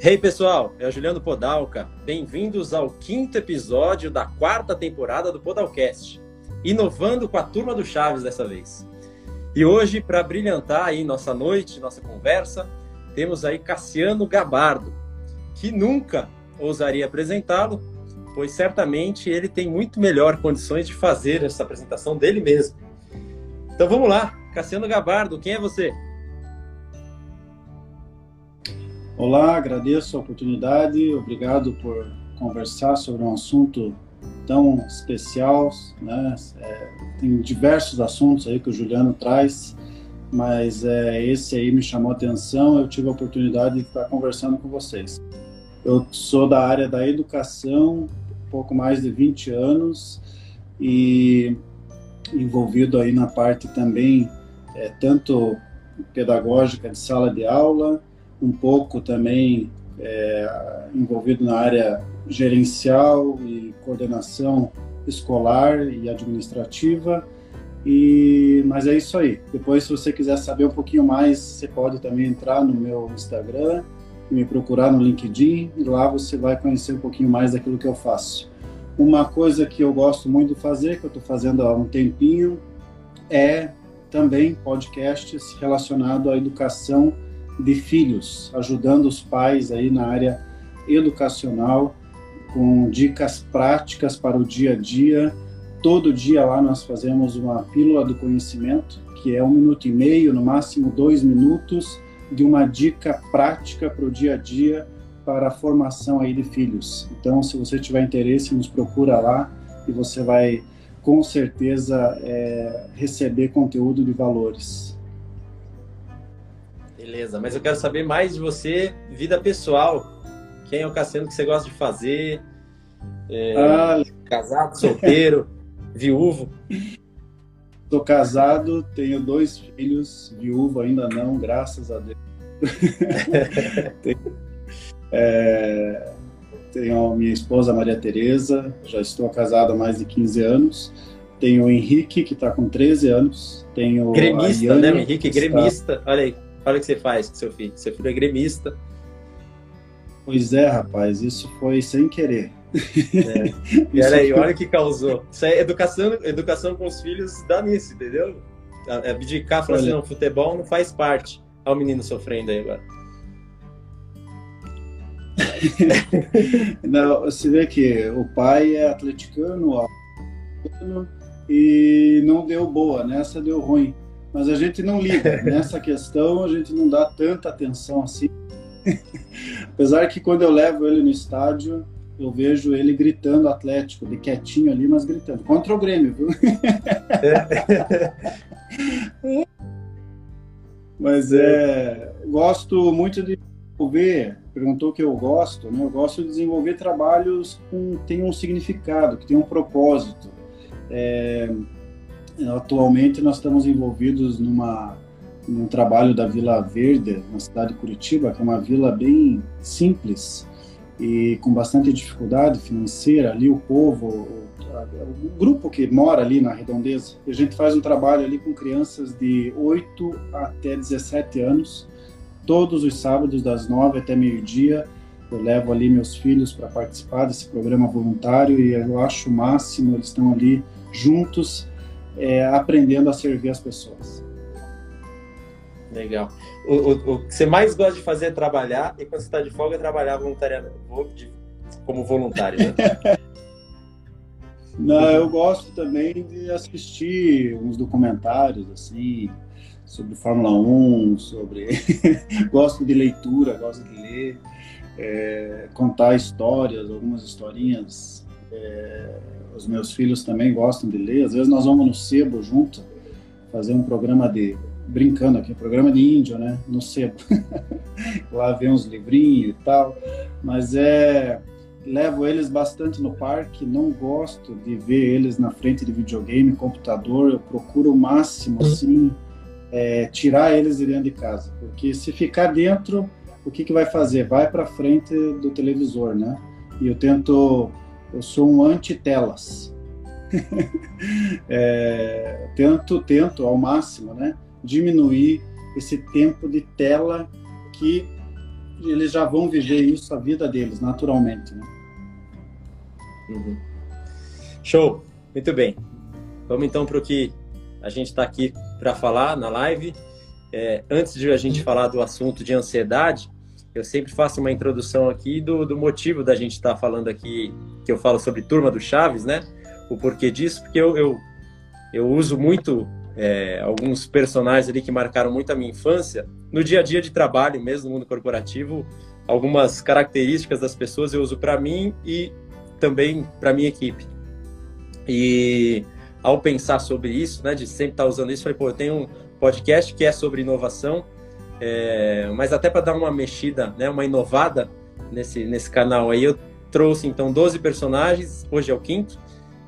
Hey pessoal, é o Juliano Podalca. Bem-vindos ao quinto episódio da quarta temporada do Podalcast, inovando com a turma do Chaves dessa vez. E hoje, para brilhantar aí nossa noite, nossa conversa, temos aí Cassiano Gabardo, que nunca ousaria apresentá-lo, pois certamente ele tem muito melhor condições de fazer essa apresentação dele mesmo. Então vamos lá, Cassiano Gabardo, quem é você? Olá, agradeço a oportunidade, obrigado por conversar sobre um assunto tão especial, né? É, tem diversos assuntos aí que o Juliano traz, mas é, esse aí me chamou a atenção, eu tive a oportunidade de estar conversando com vocês. Eu sou da área da educação, pouco mais de 20 anos, e envolvido aí na parte também, é, tanto pedagógica de sala de aula, um pouco também é, envolvido na área gerencial e coordenação escolar e administrativa. E, mas é isso aí. Depois, se você quiser saber um pouquinho mais, você pode também entrar no meu Instagram e me procurar no LinkedIn. E lá você vai conhecer um pouquinho mais daquilo que eu faço. Uma coisa que eu gosto muito de fazer, que eu estou fazendo há um tempinho, é também podcasts relacionado à educação de filhos, ajudando os pais aí na área educacional com dicas práticas para o dia a dia. Todo dia lá nós fazemos uma pílula do conhecimento, que é um minuto e meio, no máximo dois minutos, de uma dica prática para o dia a dia para a formação aí de filhos. Então, se você tiver interesse, nos procura lá e você vai com certeza é, receber conteúdo de valores. Beleza, mas eu quero saber mais de você, vida pessoal. Quem é o Cassiano que você gosta de fazer? É, ah, casado, solteiro, viúvo? Estou casado, tenho dois filhos, viúvo ainda não, graças a Deus. tenho, é, tenho a minha esposa Maria Tereza, já estou casado há mais de 15 anos. Tenho o Henrique, que está com 13 anos. Tenho gremista, né? O Henrique, gremista. Está... Olha aí. Olha o que você faz com seu filho. Seu filho é gremista. Pois é, rapaz, isso foi sem querer. É. olha aí, olha o que causou. Isso é educação, educação com os filhos dá nisso, entendeu? Abdicar, falar assim, não, futebol não faz parte. Olha o menino sofrendo aí agora. não, você vê que o pai é atleticano e não deu boa, nessa deu ruim mas a gente não liga. Nessa questão, a gente não dá tanta atenção assim. Apesar que quando eu levo ele no estádio, eu vejo ele gritando Atlético, de quietinho ali, mas gritando. Contra o Grêmio, viu? mas é. Gosto muito de desenvolver. Perguntou o que eu gosto, né? Eu gosto de desenvolver trabalhos que têm um significado, que têm um propósito. É, Atualmente nós estamos envolvidos numa num trabalho da Vila Verde, na cidade de Curitiba, que é uma vila bem simples e com bastante dificuldade financeira. Ali o povo, o, grupo que mora ali na redondeza, a gente faz um trabalho ali com crianças de 8 até 17 anos, todos os sábados das 9 até meio-dia. Eu levo ali meus filhos para participar desse programa voluntário e eu acho o máximo, eles estão ali juntos é, aprendendo a servir as pessoas. Legal. O, o, o, que você mais gosta de fazer é trabalhar, e quando você está de folga, é trabalhar voluntariamente, como voluntário, né? Não, eu gosto também de assistir uns documentários, assim, sobre Fórmula 1, sobre... gosto de leitura, gosto de ler, é, contar histórias, algumas historinhas é, os meus filhos também gostam de ler. Às vezes nós vamos no sebo junto, fazer um programa de brincando aqui, um programa de índio, né, no sebo. Lá vê uns livrinhos e tal, mas é levo eles bastante no parque, não gosto de ver eles na frente de videogame, computador, eu procuro o máximo assim é, tirar eles de dentro de casa, porque se ficar dentro, o que que vai fazer? Vai para frente do televisor, né? E eu tento eu sou um anti-telas. é, tento, tento ao máximo, né, diminuir esse tempo de tela que eles já vão viver isso a vida deles, naturalmente. Né? Uhum. Show, muito bem. Vamos então para o que a gente está aqui para falar na live. É, antes de a gente falar do assunto de ansiedade, eu sempre faço uma introdução aqui do, do motivo da gente estar tá falando aqui, que eu falo sobre Turma do Chaves, né? O porquê disso, porque eu, eu, eu uso muito é, alguns personagens ali que marcaram muito a minha infância no dia a dia de trabalho, mesmo no mundo corporativo. Algumas características das pessoas eu uso para mim e também para minha equipe. E ao pensar sobre isso, né, de sempre estar tá usando isso, falei, pô, eu tenho um podcast que é sobre inovação, é, mas até para dar uma mexida, né, uma inovada nesse, nesse canal aí, eu trouxe então 12 personagens, hoje é o quinto,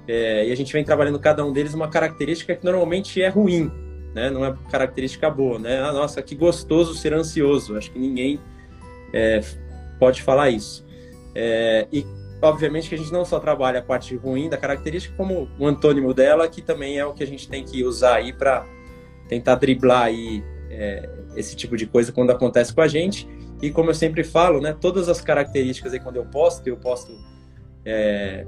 é, e a gente vem trabalhando cada um deles uma característica que normalmente é ruim, né, não é característica boa, né, ah, nossa, que gostoso ser ansioso, acho que ninguém é, pode falar isso. É, e obviamente que a gente não só trabalha a parte ruim da característica, como o antônimo dela, que também é o que a gente tem que usar aí para tentar driblar aí é, esse tipo de coisa quando acontece com a gente. E como eu sempre falo, né, todas as características aí quando eu posto, eu posto é,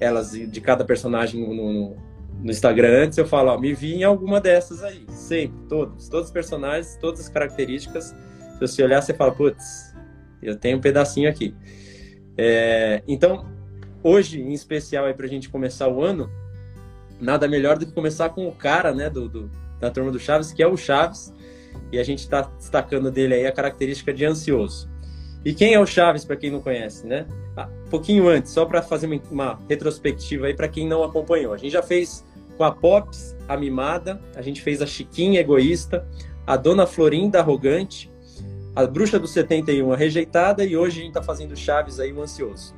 elas de cada personagem no, no, no, Instagram antes, eu falo, ó, me vi em alguma dessas aí, sempre, todos, todos os personagens, todas as características. Se você olhar, você fala, putz, eu tenho um pedacinho aqui. É, então, hoje, em especial, para a gente começar o ano, nada melhor do que começar com o cara né, do, do da turma do Chaves, que é o Chaves, e a gente está destacando dele aí a característica de ansioso. E quem é o Chaves, para quem não conhece, né? Ah, pouquinho antes, só para fazer uma, uma, retrospectiva aí para quem não acompanhou. A gente já fez com a Pops, a Mimada, a gente fez a Chiquinha Egoísta, a Dona Florinda Arrogante, a Bruxa do 71, a Rejeitada, e hoje a gente está fazendo Chaves aí, o Ansioso.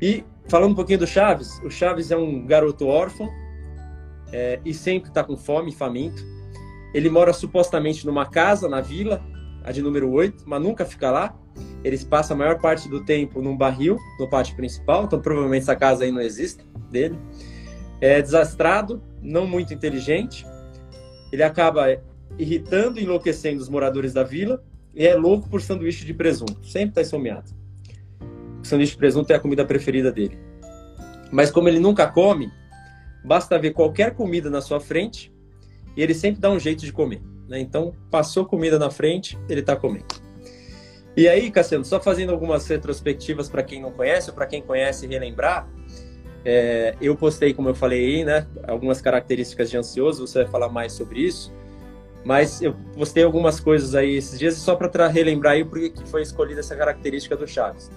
E falando um pouquinho do Chaves, o Chaves é um garoto órfão é, e sempre está com fome, faminto. Ele mora supostamente numa casa na vila, a de número 8, mas nunca fica lá. Eles passam a maior parte do tempo num barril, no pátio principal, então provavelmente essa casa aí não existe dele. É desastrado, não muito inteligente. Ele acaba irritando e enlouquecendo os moradores da vila e é louco por sanduíche de presunto. Sempre está esfomeado. O sanduíche de presunto é a comida preferida dele. Mas como ele nunca come, basta ver qualquer comida na sua frente e ele sempre dá um jeito de comer. Né? Então, passou comida na frente, ele está comendo. E aí, Cassiano, só fazendo algumas retrospectivas para quem não conhece, ou para quem conhece relembrar, é, eu postei, como eu falei aí, né, algumas características de ansioso, você vai falar mais sobre isso. Mas eu postei algumas coisas aí esses dias só para relembrar aí por que foi escolhida essa característica do Chaves.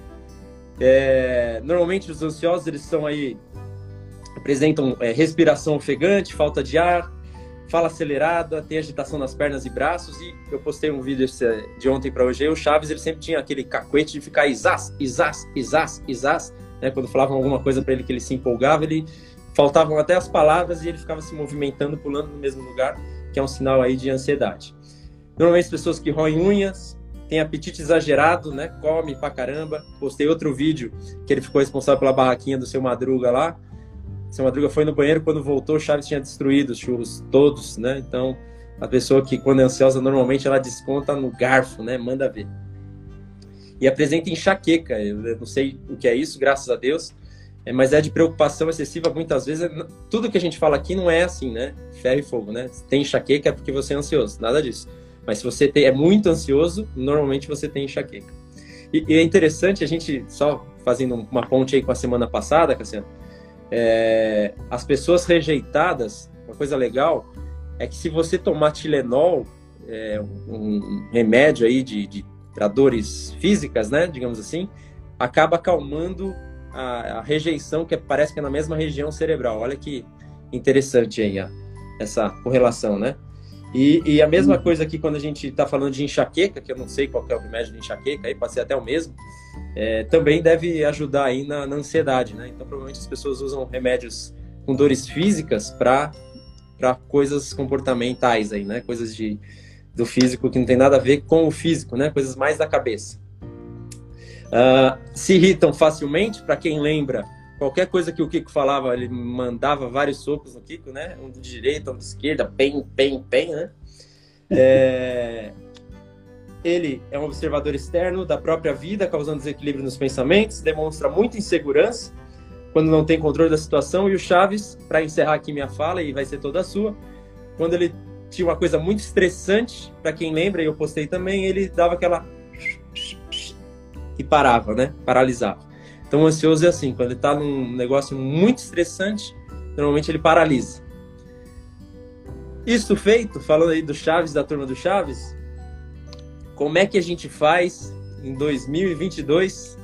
É, normalmente os ansiosos eles são aí apresentam é, respiração ofegante, falta de ar, fala acelerada, tem agitação nas pernas e braços e eu postei um vídeo de ontem para hoje. Aí, o Chaves ele sempre tinha aquele cacuete de ficar isás, isás, isás, isás, né? Quando falavam alguma coisa para ele que ele se empolgava, ele faltavam até as palavras e ele ficava se movimentando, pulando no mesmo lugar que é um sinal aí de ansiedade. Normalmente as pessoas que roem unhas, têm apetite exagerado, né? Come pra caramba. Postei outro vídeo que ele ficou responsável pela barraquinha do seu Madruga lá. Seu Madruga foi no banheiro, quando voltou, o Chaves tinha destruído os churros todos, né? Então, a pessoa que quando é ansiosa, normalmente ela desconta no garfo, né? Manda ver. E apresenta enxaqueca. Eu não sei o que é isso, graças a Deus. É, mas é de preocupação excessiva muitas vezes. Tudo que a gente fala aqui não é assim, né? Ferro e fogo, né? Tem enxaqueca é porque você é ansioso, nada disso. Mas se você tem, é muito ansioso, normalmente você tem enxaqueca. E, e, é interessante a gente, só fazendo uma ponte aí com a semana passada, Cassiano, é, as pessoas rejeitadas, uma coisa legal é que se você tomar Tilenol, é, um remédio aí de, de para dores físicas, né, digamos assim, acaba acalmando a, a rejeição que parece que é na mesma região cerebral. Olha que interessante aí a, essa correlação, né? E, e, a mesma coisa aqui quando a gente está falando de enxaqueca, que eu não sei qual é o remédio de enxaqueca, aí ser até o mesmo, é, também deve ajudar aí na, na, ansiedade, né? Então, provavelmente as pessoas usam remédios com dores físicas para coisas comportamentais aí, né? Coisas de, do físico que não tem nada a ver com o físico, né? Coisas mais da cabeça. Uh, se irritam facilmente, para quem lembra, qualquer coisa que o Kiko falava, ele mandava vários socos no Kiko, né? Um de direita, um de esquerda, bem, bem, bem, né? É... ele é um observador externo da própria vida, causando desequilíbrio nos pensamentos, demonstra muita insegurança quando não tem controle da situação. E o Chaves, para encerrar aqui minha fala, e vai ser toda sua, quando ele tinha uma coisa muito estressante, para quem lembra, e eu postei também, ele dava aquela. e parava, né? Paralisava. Então, o ansioso é assim, quando ele está num negócio muito estressante, normalmente ele paralisa. Isso feito, falando aí do Chaves, da turma do Chaves, como é que a gente faz em 2022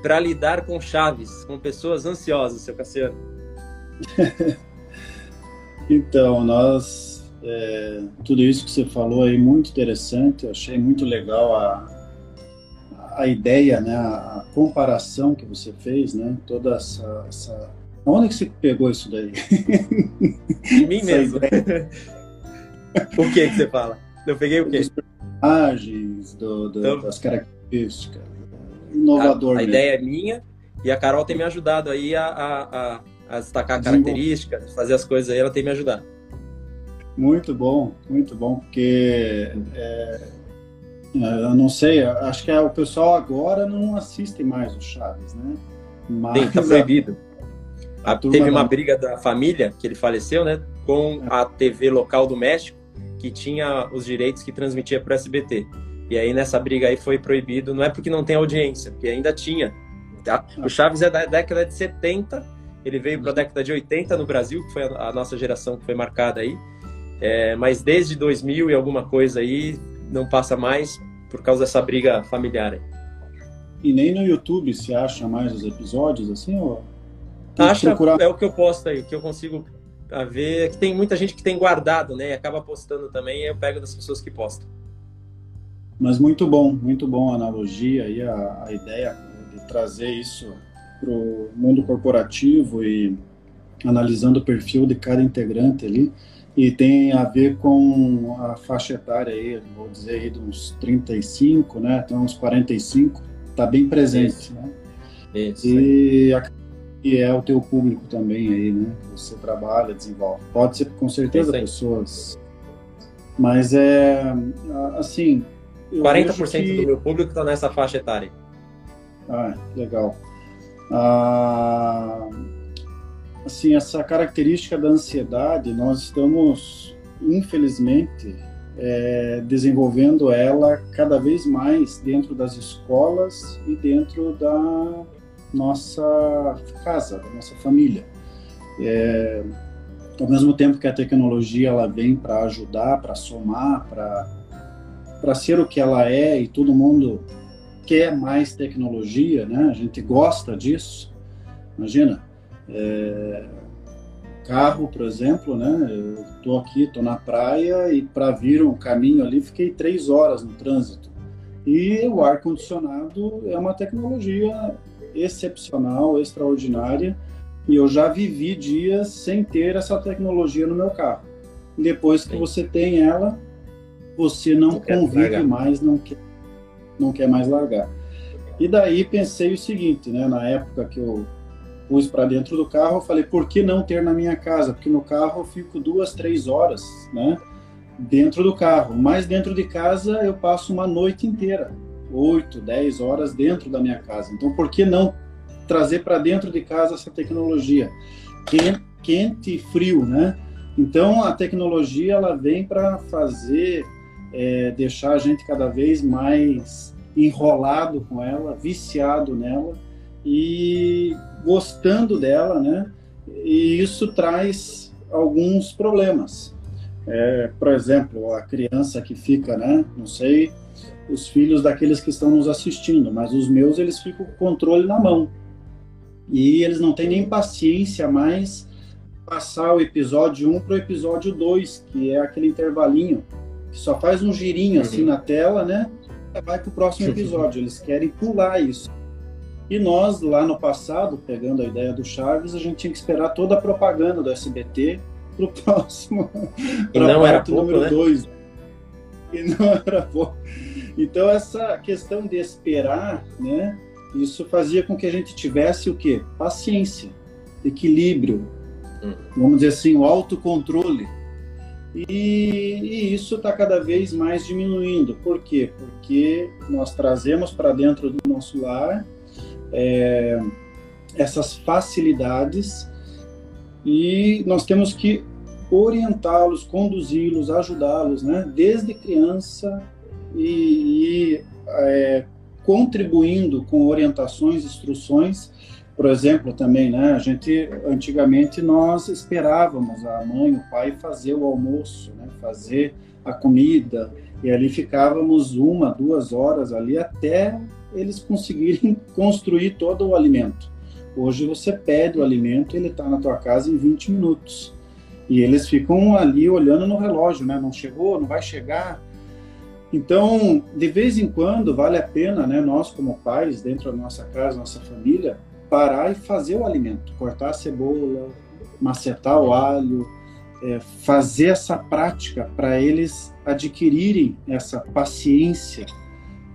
para lidar com Chaves, com pessoas ansiosas, seu Cassiano? então, nós. É, tudo isso que você falou aí, muito interessante, eu achei muito legal a, a ideia, né, a, comparação que você fez, né, toda essa, essa... Onde que você pegou isso daí? Em mim mesmo. o que que você fala? Eu peguei o quê? personagens, do, do, então, das características. Inovador. A, a ideia é minha e a Carol tem me ajudado aí a, a, a destacar características, fazer as coisas aí, ela tem me ajudado. Muito bom, muito bom, porque é, eu não sei, acho que é, o pessoal agora não assiste mais o Chaves, né? Mas Sim, tá proibido. A, teve uma briga da família, que ele faleceu, né? Com a TV local do México que tinha os direitos que transmitia para o SBT. E aí nessa briga aí foi proibido, não é porque não tem audiência, porque ainda tinha. Tá? O Chaves é da década de 70, ele veio para a década de 80 no Brasil, que foi a, nossa geração que foi marcada aí. É, mas desde 2000 e alguma coisa aí não passa mais por causa dessa briga familiar. Aí. E nem no YouTube se acha mais os episódios assim? Ou... Acha, procurar... é o que eu posto aí, o que eu consigo a ver. É que tem muita gente que tem guardado, né? E acaba postando também, e eu pego das pessoas que postam. Mas muito bom, muito bom a analogia e a, a ideia de trazer isso para o mundo corporativo e analisando o perfil de cada integrante ali. E tem a ver com a faixa etária aí, vou dizer aí de uns 35, né, até uns 45, está bem presente, isso. né? Isso, e a que é o teu público também aí, né? Você trabalha, desenvolve. Pode ser com certeza pessoas, mas é assim. 40% que... do meu público está nessa faixa etária. Ah, legal. Ah, assim, essa característica da ansiedade, nós estamos, infelizmente, é, desenvolvendo ela cada vez mais dentro das escolas e dentro da nossa casa, da nossa família. É, ao mesmo tempo que a tecnologia ela vem para ajudar, para somar, para ser o que ela é e todo mundo quer mais tecnologia, né? A gente gosta disso. Imagina, é, carro, por exemplo, né? Eu tô aqui, tô na praia e para vir um caminho ali fiquei três horas no trânsito. E o ar condicionado é uma tecnologia excepcional, extraordinária, e eu já vivi dias sem ter essa tecnologia no meu carro. Depois que Sim. você tem ela, você não, não convive mais, não quer, não quer mais largar. E daí pensei o seguinte, né? Na época que eu pus para dentro do carro, eu falei, por que não ter na minha casa? Porque no carro eu fico duas, três horas, né? Dentro do carro. Mas dentro de casa eu passo uma noite inteira. 8, 10 horas dentro da minha casa. Então, por que não trazer para dentro de casa essa tecnologia? Quente e frio, né? Então, a tecnologia ela vem para fazer, é, deixar a gente cada vez mais enrolado com ela, viciado nela e gostando dela, né? E isso traz alguns problemas. É, por exemplo, a criança que fica, né? Não sei, os filhos daqueles que estão nos assistindo, mas os meus eles ficam com o controle na mão. E eles não têm nem paciência mais passar o episódio 1 para o episódio 2, que é aquele intervalinho que só faz um girinho assim uhum. na tela, né? Vai para o próximo episódio. Eles querem pular isso. E nós, lá no passado, pegando a ideia do Chaves, a gente tinha que esperar toda a propaganda do SBT para o próximo. E não era pouco, número 2. Né? E não era pouco. Então essa questão de esperar, né, isso fazia com que a gente tivesse o quê? Paciência, equilíbrio, hum. vamos dizer assim, o autocontrole. E, e isso está cada vez mais diminuindo. Por quê? Porque nós trazemos para dentro do nosso lar é, essas facilidades e nós temos que orientá-los, conduzi-los, ajudá-los, né? Desde criança e, e é, contribuindo com orientações, instruções. Por exemplo, também, né? A gente antigamente nós esperávamos a mãe, o pai fazer o almoço, né? Fazer a comida e ali ficávamos uma, duas horas ali até eles conseguirem construir todo o alimento. Hoje você pede o alimento, ele está na tua casa em 20 minutos. E eles ficam ali olhando no relógio, né? Não chegou, não vai chegar. Então, de vez em quando, vale a pena, né, nós como pais, dentro da nossa casa, nossa família, parar e fazer o alimento, cortar a cebola, macetar o alho, é, fazer essa prática para eles adquirirem essa paciência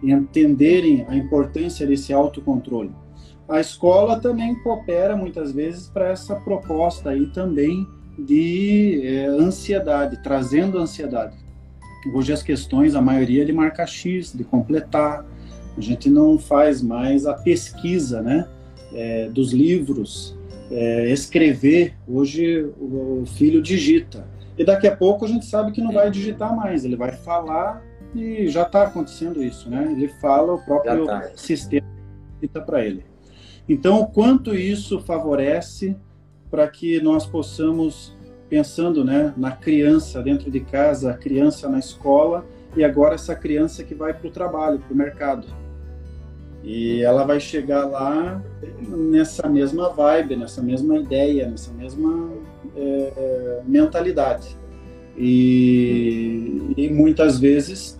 entenderem a importância desse autocontrole. A escola também coopera muitas vezes para essa proposta aí também de é, ansiedade, trazendo ansiedade. Hoje as questões, a maioria é de marca X, de completar. A gente não faz mais a pesquisa, né, é, dos livros, é, escrever. Hoje o, o filho digita e daqui a pouco a gente sabe que não vai digitar mais. Ele vai falar e já está acontecendo isso, né? Ele fala, o próprio tá. sistema digita para ele. Então, o quanto isso favorece para que nós possamos, pensando né, na criança dentro de casa, a criança na escola, e agora essa criança que vai para o trabalho, para o mercado. E ela vai chegar lá nessa mesma vibe, nessa mesma ideia, nessa mesma é, mentalidade. E, e, muitas vezes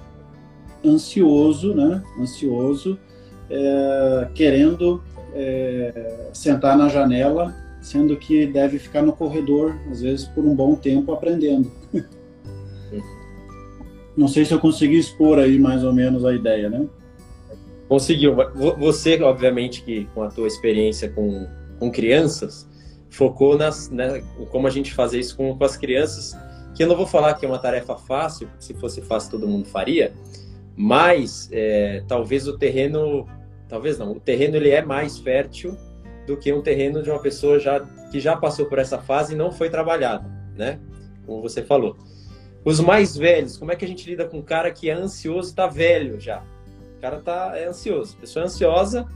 ansioso, né? Ansioso, é, querendo é, sentar na janela sendo que deve ficar no corredor, às vezes por um bom tempo, aprendendo. Não sei se eu consegui expor aí mais ou menos a ideia, né? Conseguiu. Você, obviamente, que com a tua experiência com, com crianças, focou nas, né, como a gente fazer isso com, com as crianças, que eu não vou falar que é uma tarefa fácil, se fosse fácil todo mundo faria, mas é, talvez o terreno, talvez não, o terreno ele é mais fértil do que um terreno de uma pessoa já que já passou por essa fase e não foi trabalhado, né? Como você falou. Os mais velhos, como é que a gente lida com um cara que é ansioso e está velho já? O cara tá é ansioso, a pessoa é ansiosa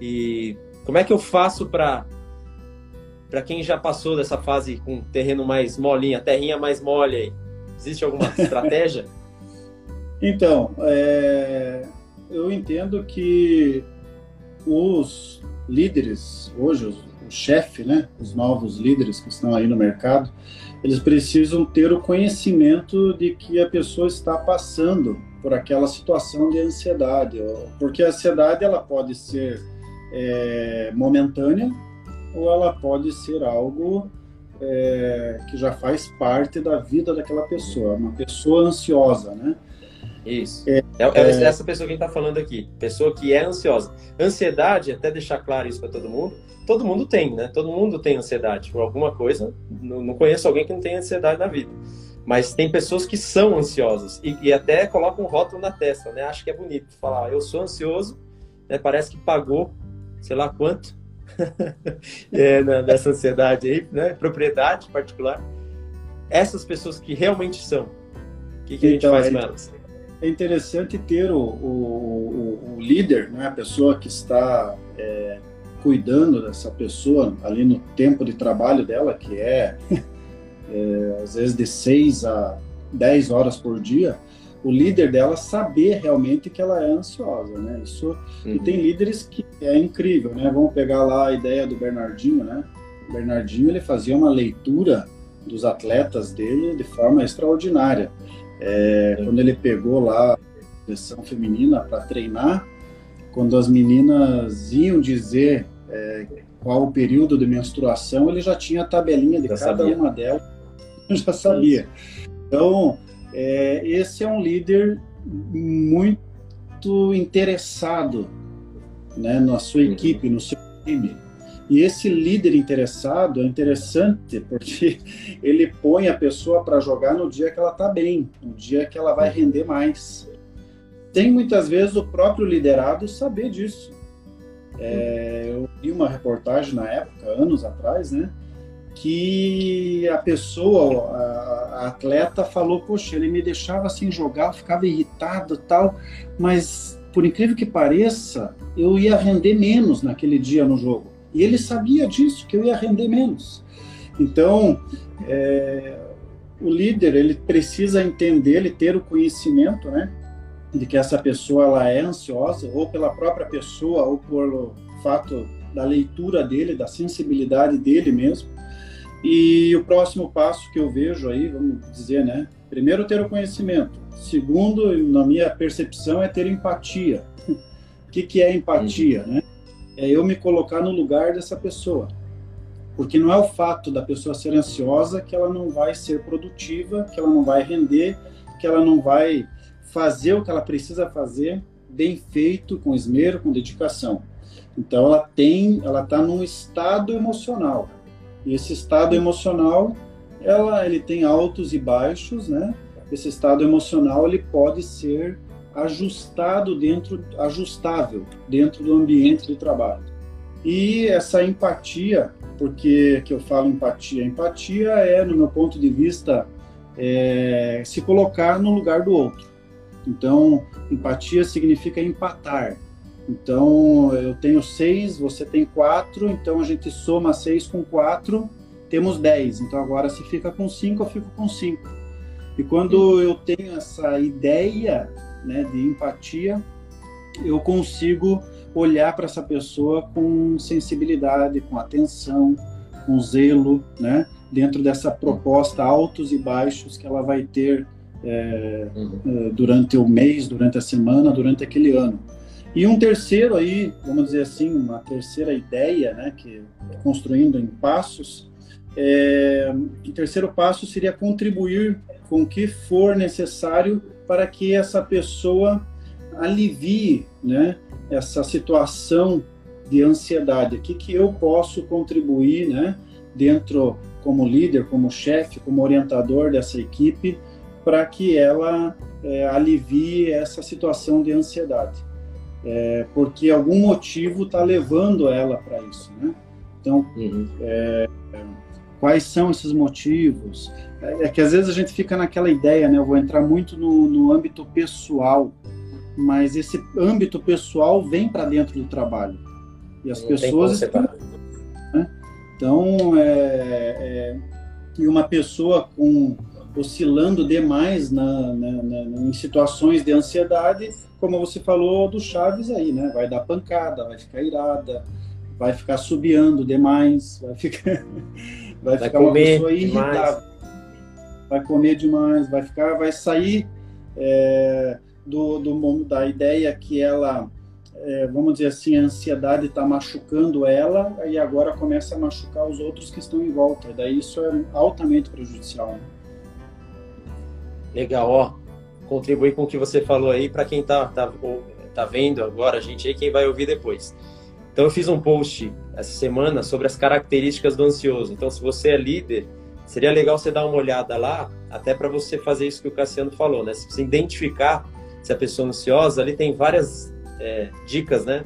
e como é que eu faço para para quem já passou dessa fase com terreno mais molinha, terrinha mais mole aí? Existe alguma estratégia? Então, é, eu entendo que os líderes, hoje, o chefe, né, os novos líderes que estão aí no mercado, eles precisam ter o conhecimento de que a pessoa está passando por aquela situação de ansiedade, porque a ansiedade ela pode ser é, momentânea ou ela pode ser algo é, que já faz parte da vida daquela pessoa, uma pessoa ansiosa, né? Isso. É, é, é essa pessoa que a gente está falando aqui. Pessoa que é ansiosa. Ansiedade, até deixar claro isso para todo mundo, todo mundo tem, né? Todo mundo tem ansiedade por alguma coisa. Não, não, conheço alguém que não tenha ansiedade na vida. Mas tem pessoas que são ansiosas e, e até colocam um rótulo na testa, né? Acho que é bonito falar, eu sou ansioso, né? parece que pagou, sei lá quanto, é, nessa ansiedade aí, né? Propriedade particular. Essas pessoas que realmente são, o que, que então, a gente então, faz com elas? É interessante ter o, o, o, líder, né, a pessoa que está é, cuidando dessa pessoa ali no tempo de trabalho dela, que é, é às vezes de 6 a 10 horas por dia, o líder dela saber realmente que ela é ansiosa, né? Isso uhum. e tem líderes que é incrível, né? Vamos pegar lá a ideia do Bernardinho, né? O Bernardinho ele fazia uma leitura dos atletas dele de forma extraordinária. É, quando ele pegou lá a seleção feminina para treinar, quando as meninas iam dizer é, qual o período de menstruação, ele já tinha a tabelinha de já cada sabia. uma delas, já sabia. Então, é, esse é um líder muito interessado né, na sua equipe, no seu time. E esse líder interessado é interessante porque ele põe a pessoa para jogar no dia que ela está bem, no dia que ela vai render mais. Tem muitas vezes o próprio liderado saber disso. É, eu vi uma reportagem na época, anos atrás, né? Que a pessoa, a, a atleta, falou: Poxa, ele me deixava assim jogar, ficava irritado tal, mas por incrível que pareça, eu ia render menos naquele dia no jogo. E ele sabia disso, que eu ia render menos. Então, é, o líder ele precisa entender, ele ter o conhecimento, né, de que essa pessoa ela é ansiosa, ou pela própria pessoa, ou por fato da leitura dele, da sensibilidade dele mesmo. E o próximo passo que eu vejo aí, vamos dizer, né, primeiro ter o conhecimento, Segundo, na minha percepção, é ter empatia. O que, que é empatia, né? É eu me colocar no lugar dessa pessoa. Porque não é o fato da pessoa ser ansiosa que ela não vai ser produtiva, que ela não vai render, que ela não vai fazer o que ela precisa fazer bem feito, com esmero, com dedicação. Então ela tem, ela está num estado emocional. E esse estado emocional, ela, ele tem altos e baixos, né? esse estado emocional ele pode ser ajustado dentro, ajustável dentro do ambiente de trabalho. E essa empatia, porque que eu falo empatia, empatia é, no meu ponto de vista, é, se colocar no lugar do outro. Então, empatia significa empatar. Então, eu tenho seis, você tem quatro, então a gente soma seis com quatro, temos dez. Então, agora se fica com cinco, eu fico com cinco. E quando eu tenho essa ideia né, de empatia, eu consigo olhar para essa pessoa com sensibilidade, com atenção, com zelo, né? Dentro dessa proposta altos e baixos que ela vai ter é, uhum. É, durante o mês, durante a semana, durante aquele ano. E um terceiro aí, vamos dizer assim, uma terceira ideia, né? Que construindo em passos. É, o terceiro passo seria contribuir com o que for necessário para que essa pessoa alivie né, essa situação de ansiedade. O que, que eu posso contribuir né, dentro, como líder, como chefe, como orientador dessa equipe, para que ela é, alivie essa situação de ansiedade. É, porque algum motivo está levando ela para isso. Né? Então, uhum. é, quais são esses motivos? É, é que às vezes a gente fica naquela ideia, né? Eu vou entrar muito no, no âmbito pessoal, mas esse âmbito pessoal vem para dentro do trabalho. E as Não pessoas. Estão, né? Então, é, é, e uma pessoa com oscilando demais na, na, na, em situações de ansiedade, como você falou do Chaves aí, né? Vai dar pancada, vai ficar irada, vai ficar subiando demais, vai ficar, vai, vai ficar uma pessoa irritável vai comer demais, vai ficar, vai sair é, do, do, da ideia que ela, é, vamos dizer assim, a ansiedade está machucando ela e agora começa a machucar os outros que estão em volta. daí isso é altamente prejudicial. Né? Legal, ó. Contribuir com o que você falou aí para quem tá, tá, tá vendo agora, a gente aí, quem vai ouvir depois. Então eu fiz um post essa semana sobre as características do ansioso. Então se você é líder, Seria legal você dar uma olhada lá, até para você fazer isso que o Cassiano falou, né? Se você identificar se a pessoa é ansiosa, ali tem várias é, dicas, né?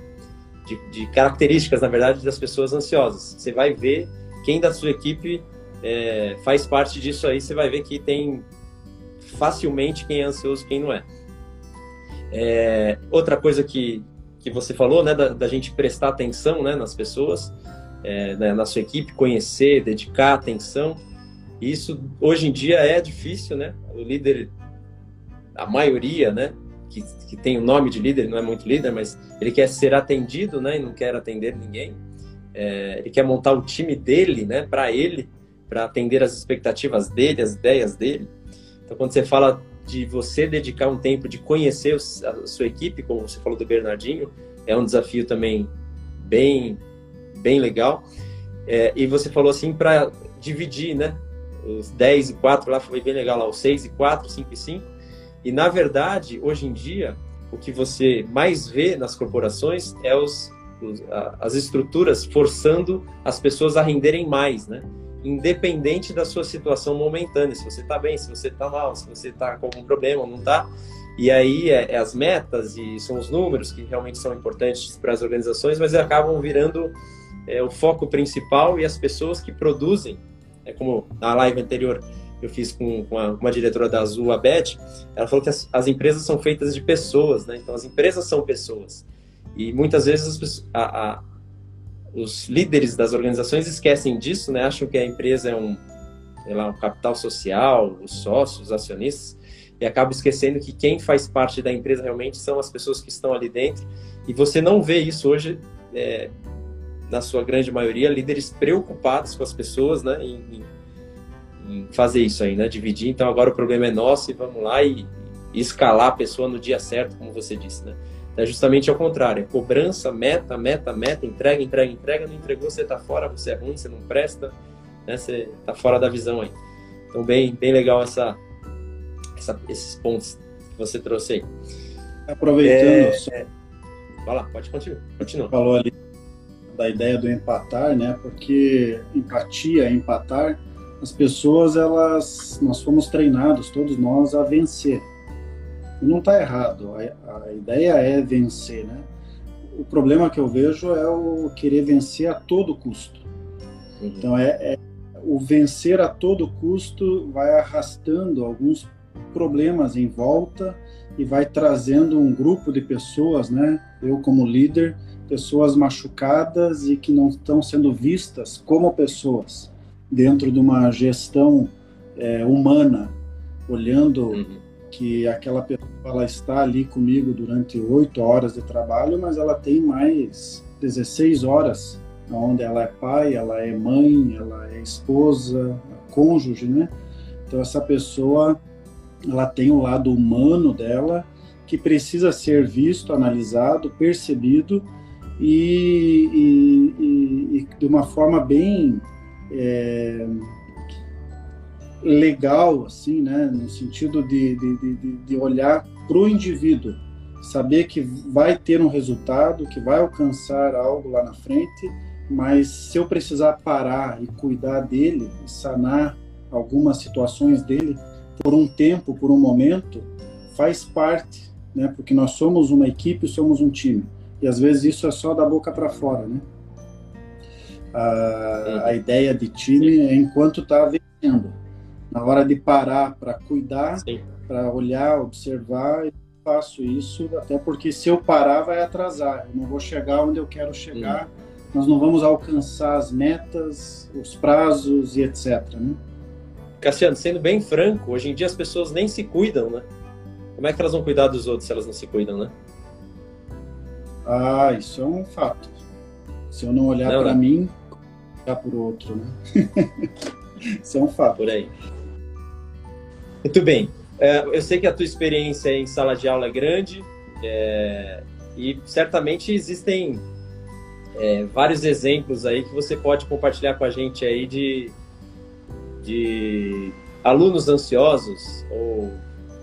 De, de, características, na verdade, das pessoas ansiosas. Você vai ver quem da sua equipe é, faz parte disso aí, você vai ver que tem facilmente quem é ansioso e quem não é. é. outra coisa que, que você falou, né, da, da gente prestar atenção né, nas pessoas, é, né, na sua equipe, conhecer, dedicar atenção. Isso hoje em dia é difícil, né? O líder, a maioria, né? Que, que tem o nome de líder, não é muito líder, mas ele quer ser atendido, né? E não quer atender ninguém. É, ele quer montar o time dele, né? Para ele, para atender as expectativas dele, as ideias dele. Então, quando você fala de você dedicar um tempo de conhecer a sua equipe, como você falou do Bernardinho, é um desafio também bem, bem legal. É, e você falou assim para dividir, né? os 10 e 4 lá foi bem legal lá, os 6 e 4, 5 e 5. E na verdade, hoje em dia, o que você mais vê nas corporações é os os, a, as estruturas forçando as pessoas a renderem mais, né? Independente da sua situação momentânea, se você está bem, se você está mal, se você está com algum problema não está. E aí é, é, as metas e são os números que realmente são importantes para as organizações, mas acabam virando é, o foco principal e as pessoas que produzem, é como na live anterior eu fiz com, uma, uma, diretora da Azul, a Beth, ela falou que as, as, empresas são feitas de pessoas, né? Então as empresas são pessoas. E muitas vezes a, a, os líderes das organizações esquecem disso, né? Acham que a empresa é um, lá, um capital social, os sócios, os acionistas, e acabam esquecendo que quem faz parte da empresa realmente são as pessoas que estão ali dentro. E você não vê isso hoje, é, na sua grande maioria, líderes preocupados com as pessoas, né? Em, em, fazer isso aí, né? Dividir. Então agora o problema é nosso e vamos lá e, e escalar a pessoa no dia certo, como você disse, né? É justamente ao contrário, é cobrança, meta, meta, meta, entrega, entrega, entrega, não entregou, você está fora, você é ruim, você não presta, né? Você está fora da visão aí. Então, bem, bem legal essa, essa, esses pontos que você trouxe aí. Aproveitando. É, só... é... Vai lá, pode continuar. Continua. Falou ali da ideia do empatar, né? Porque empatia, empatar, as pessoas, elas, nós fomos treinados, todos nós, a vencer. Não está errado. A, a, ideia é vencer, né? O problema que eu vejo é o querer vencer a todo custo. Uhum. Então é, é o vencer a todo custo vai arrastando alguns problemas em volta e vai trazendo um grupo de pessoas, né? Eu como líder, pessoas machucadas e que não estão sendo vistas como pessoas dentro de uma gestão é, humana, olhando uhum. Que aquela pessoa ela está ali comigo durante oito horas de trabalho, mas ela tem mais 16 horas onde ela é pai, ela é mãe, ela é esposa, cônjuge, né? Então essa pessoa ela tem o lado humano dela que precisa ser visto, analisado, percebido e, e, e, e de uma forma bem é, legal, assim, né, no sentido de, de, de, de olhar para o indivíduo, saber que vai ter um resultado, que vai alcançar algo lá na frente, mas se eu precisar parar e cuidar dele, e sanar algumas situações dele, por um tempo, por um momento, faz parte, né? Porque nós somos uma equipe, somos um time. E às vezes isso é só da boca para fora, né? A, a, ideia de time é enquanto está vencendo. Na hora de parar para cuidar, para olhar, observar, eu faço isso, até porque se eu parar vai atrasar. Eu não vou chegar onde eu quero chegar. Nós não vamos alcançar as metas, os prazos e etc. Né? Cassiano, sendo bem franco, hoje em dia as pessoas nem se cuidam, né? Como é que elas vão cuidar dos outros se elas não se cuidam, né? Ah, isso é um fato. Se eu não olhar para mim, olhar para o outro, né? isso é um fato. Por aí. Muito bem. É, eu sei que a tua experiência em sala de aula é grande é, e certamente existem é, vários exemplos aí que você pode compartilhar com a gente aí de de alunos ansiosos ou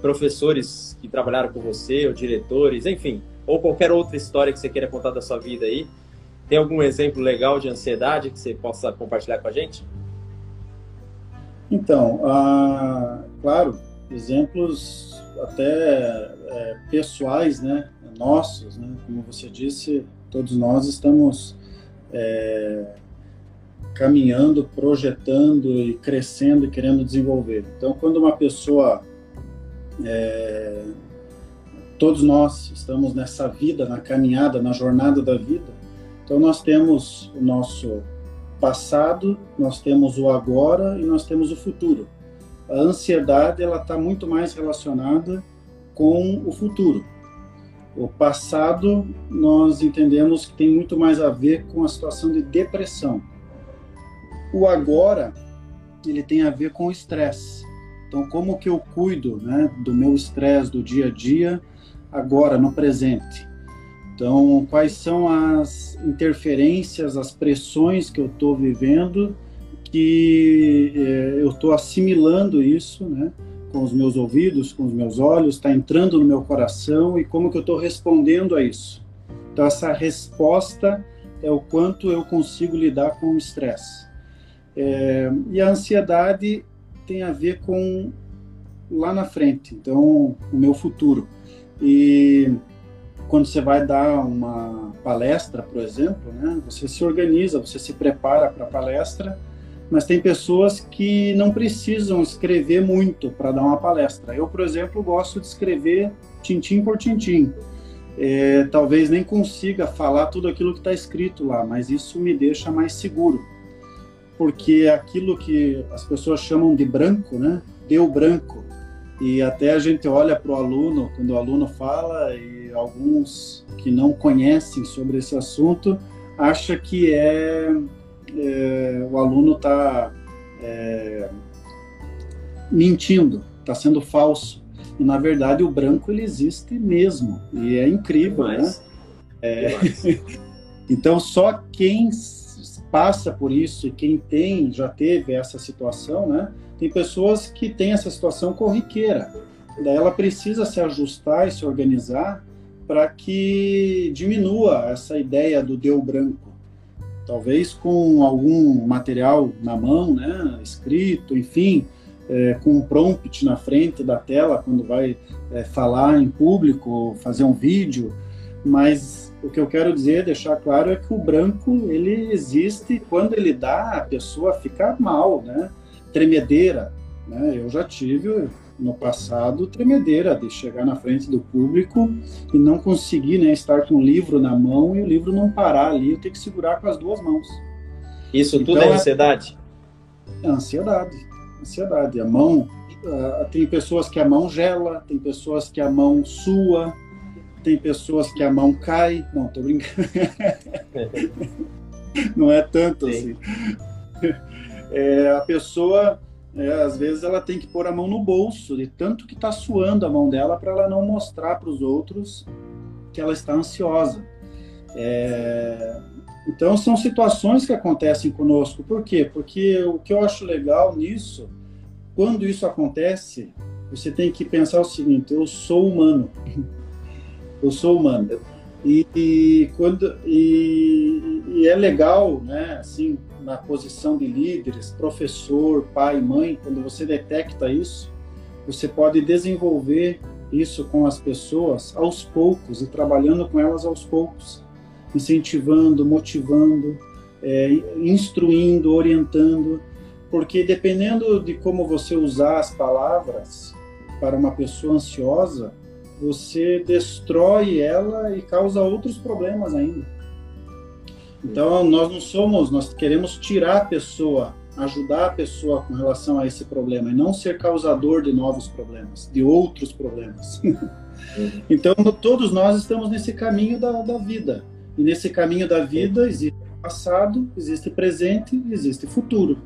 professores que trabalharam com você ou diretores, enfim, ou qualquer outra história que você queira contar da sua vida aí. Tem algum exemplo legal de ansiedade que você possa compartilhar com a gente? Então, ah, claro, exemplos até é, pessoais, né, nossos, né, como você disse, todos nós estamos é, caminhando, projetando e crescendo e querendo desenvolver. Então, quando uma pessoa, é, todos nós estamos nessa vida, na caminhada, na jornada da vida, então nós temos o nosso passado, nós temos o agora e nós temos o futuro. A ansiedade ela está muito mais relacionada com o futuro. O passado nós entendemos que tem muito mais a ver com a situação de depressão o agora, ele tem a ver com o estresse. Então, como que eu cuido né, do meu estresse do dia a dia, agora, no presente? Então, quais são as interferências, as pressões que eu estou vivendo, que eh, eu estou assimilando isso, né? Com os meus ouvidos, com os meus olhos, está entrando no meu coração e como que eu estou respondendo a isso? Então, essa resposta é o quanto eu consigo lidar com o estresse. É, e a ansiedade tem a ver com lá na frente, então o meu futuro. E quando você vai dar uma palestra, por exemplo, né, você se organiza, você se prepara para a palestra, mas tem pessoas que não precisam escrever muito para dar uma palestra. Eu, por exemplo, gosto de escrever tintim por tintim. É, talvez nem consiga falar tudo aquilo que está escrito lá, mas isso me deixa mais seguro, porque aquilo que as pessoas chamam de branco, né, deu branco. E até a gente olha para o aluno, quando o aluno fala, e alguns que não conhecem sobre esse assunto, acha que é, é o aluno está é, mentindo, está sendo falso. E na verdade o branco ele existe mesmo e é incrível, Mas, né? É... então só quem passa por isso e quem tem já teve essa situação, né? Tem pessoas que têm essa situação corriqueira. Daí ela precisa se ajustar e se organizar para que diminua essa ideia do deu branco. Talvez com algum material na mão, né, escrito, enfim, é, com um prompt na frente da tela quando vai é, falar em público, fazer um vídeo, mas o que eu quero dizer, deixar claro, é que o branco ele existe quando ele dá a pessoa ficar mal, né? Tremedeira. Né? Eu já tive no passado tremedeira de chegar na frente do público e não conseguir né, estar com o livro na mão e o livro não parar ali, eu ter que segurar com as duas mãos. Isso então, tudo é ansiedade? É ansiedade. Ansiedade. A mão. Uh, tem pessoas que a mão gela, tem pessoas que a mão sua, tem pessoas que a mão cai. Não, tô brincando. não é tanto Sim. assim é, a pessoa, é, às vezes, ela tem que pôr a mão no bolso, de tanto que está suando a mão dela, para ela não mostrar para os outros que ela está ansiosa. É, então, são situações que acontecem conosco. Por quê? Porque o que eu acho legal nisso, quando isso acontece, você tem que pensar o seguinte: eu sou humano. eu sou humano. E, e quando, e, e, é legal, né, assim, na posição de líderes, professor, pai, mãe, quando você detecta isso, você pode desenvolver isso com as pessoas aos poucos e trabalhando com elas aos poucos, incentivando, motivando, é, instruindo, orientando, porque dependendo de como você usar as palavras para uma pessoa ansiosa, você destrói ela e causa outros problemas ainda. Então, nós não somos, nós queremos tirar a pessoa, ajudar a pessoa com relação a esse problema e não ser causador de novos problemas, de outros problemas. então, todos nós estamos nesse caminho da, da vida. E nesse caminho da vida existe passado, existe presente, existe futuro.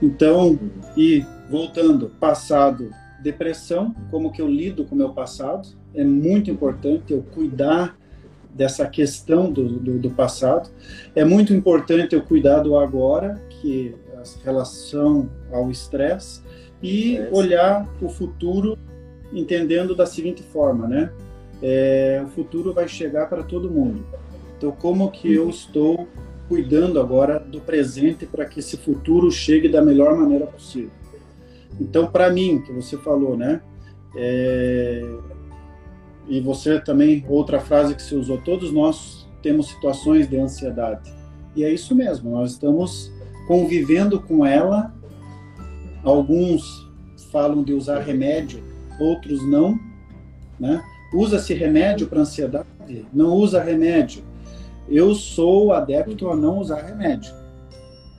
Então, e voltando, passado, depressão, como que eu lido com o meu passado, é muito importante eu cuidar dessa questão do, do, do, passado. É muito importante eu cuidar do agora, que é a relação ao estresse, e olhar o futuro entendendo da seguinte forma, né? É, o futuro vai chegar para todo mundo. Então, como que eu estou cuidando agora do presente para que esse futuro chegue da melhor maneira possível? Então, para mim, que você falou, né? É, e você também, outra frase que se usou, todos nós temos situações de ansiedade. E é isso mesmo, nós estamos convivendo com ela. Alguns falam de usar remédio, outros não. Né? Usa-se remédio para ansiedade? Não usa remédio. Eu sou adepto a não usar remédio.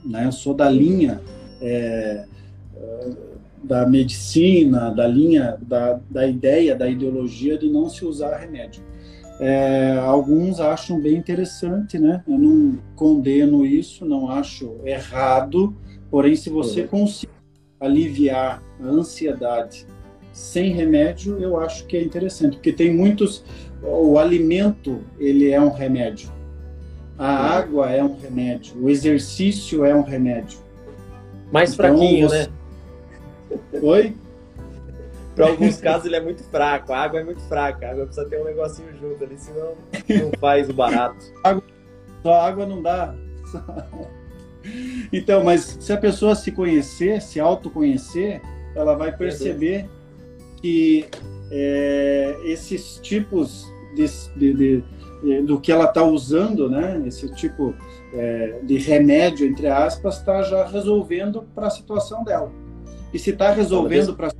Né? Eu sou da linha é, da medicina, da linha, da, da ideia, da ideologia de não se usar remédio. É, alguns acham bem interessante, né? Eu não condeno isso, não acho errado, porém, se você uhum. conseguir aliviar a ansiedade sem remédio, eu acho que é interessante, porque tem muitos. O alimento, ele é um remédio. A uhum. água é um remédio. O exercício é um remédio. Mais então, fraquinho, você, né? Oi? para alguns casos ele é muito fraco, a água é muito fraca, a água precisa ter um negocinho junto ali, senão não faz o barato. Só água não dá. Então, mas se a pessoa se conhecer, se autoconhecer, ela vai perceber que é, esses tipos de, de, de, do que ela está usando, né? Esse tipo é, de remédio, entre aspas, está já resolvendo para a situação dela. E se está resolvendo para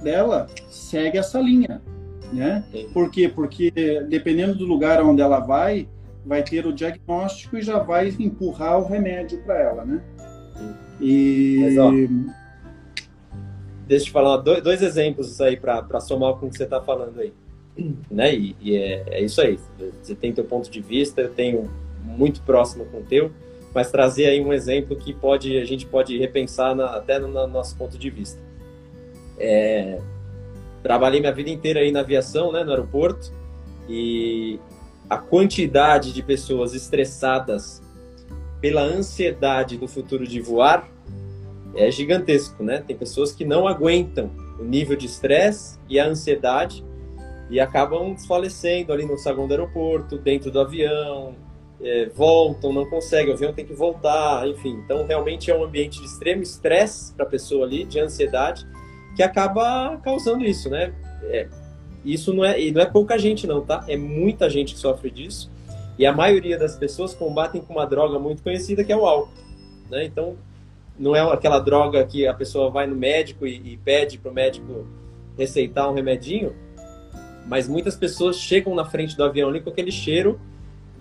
dela, segue essa linha, né? Por quê? Porque dependendo do lugar onde ela vai, vai ter o diagnóstico e já vai empurrar o remédio para ela, né? E Mas, ó, deixa eu te falar dois, dois exemplos aí para somar com o que você está falando aí, né? E, e é, é, isso aí. Você tem teu ponto de vista, eu tenho muito próximo com o teu, mas trazer aí um exemplo que pode a gente pode repensar na, até no, no, nosso ponto de vista. É, trabalhei minha vida inteira aí na aviação, né, no aeroporto, e a quantidade de pessoas estressadas pela ansiedade do futuro de voar é gigantesco, né? Tem pessoas que não aguentam o nível de estresse e a ansiedade e acabam desfalecendo ali no saguão do aeroporto, dentro do avião, é, voltam, não conseguem, o avião tem que voltar, enfim. Então, realmente é um ambiente de extremo estresse para a pessoa ali, de ansiedade, que acaba causando isso, né? É, isso não é, e não é pouca gente não, tá? É muita gente que sofre disso. E a maioria das pessoas combatem com uma droga muito conhecida que é o álcool, né? Então, não é aquela droga que a pessoa vai no médico e, e pede para o médico receitar um remedinho, mas muitas pessoas chegam na frente do avião ali com aquele cheiro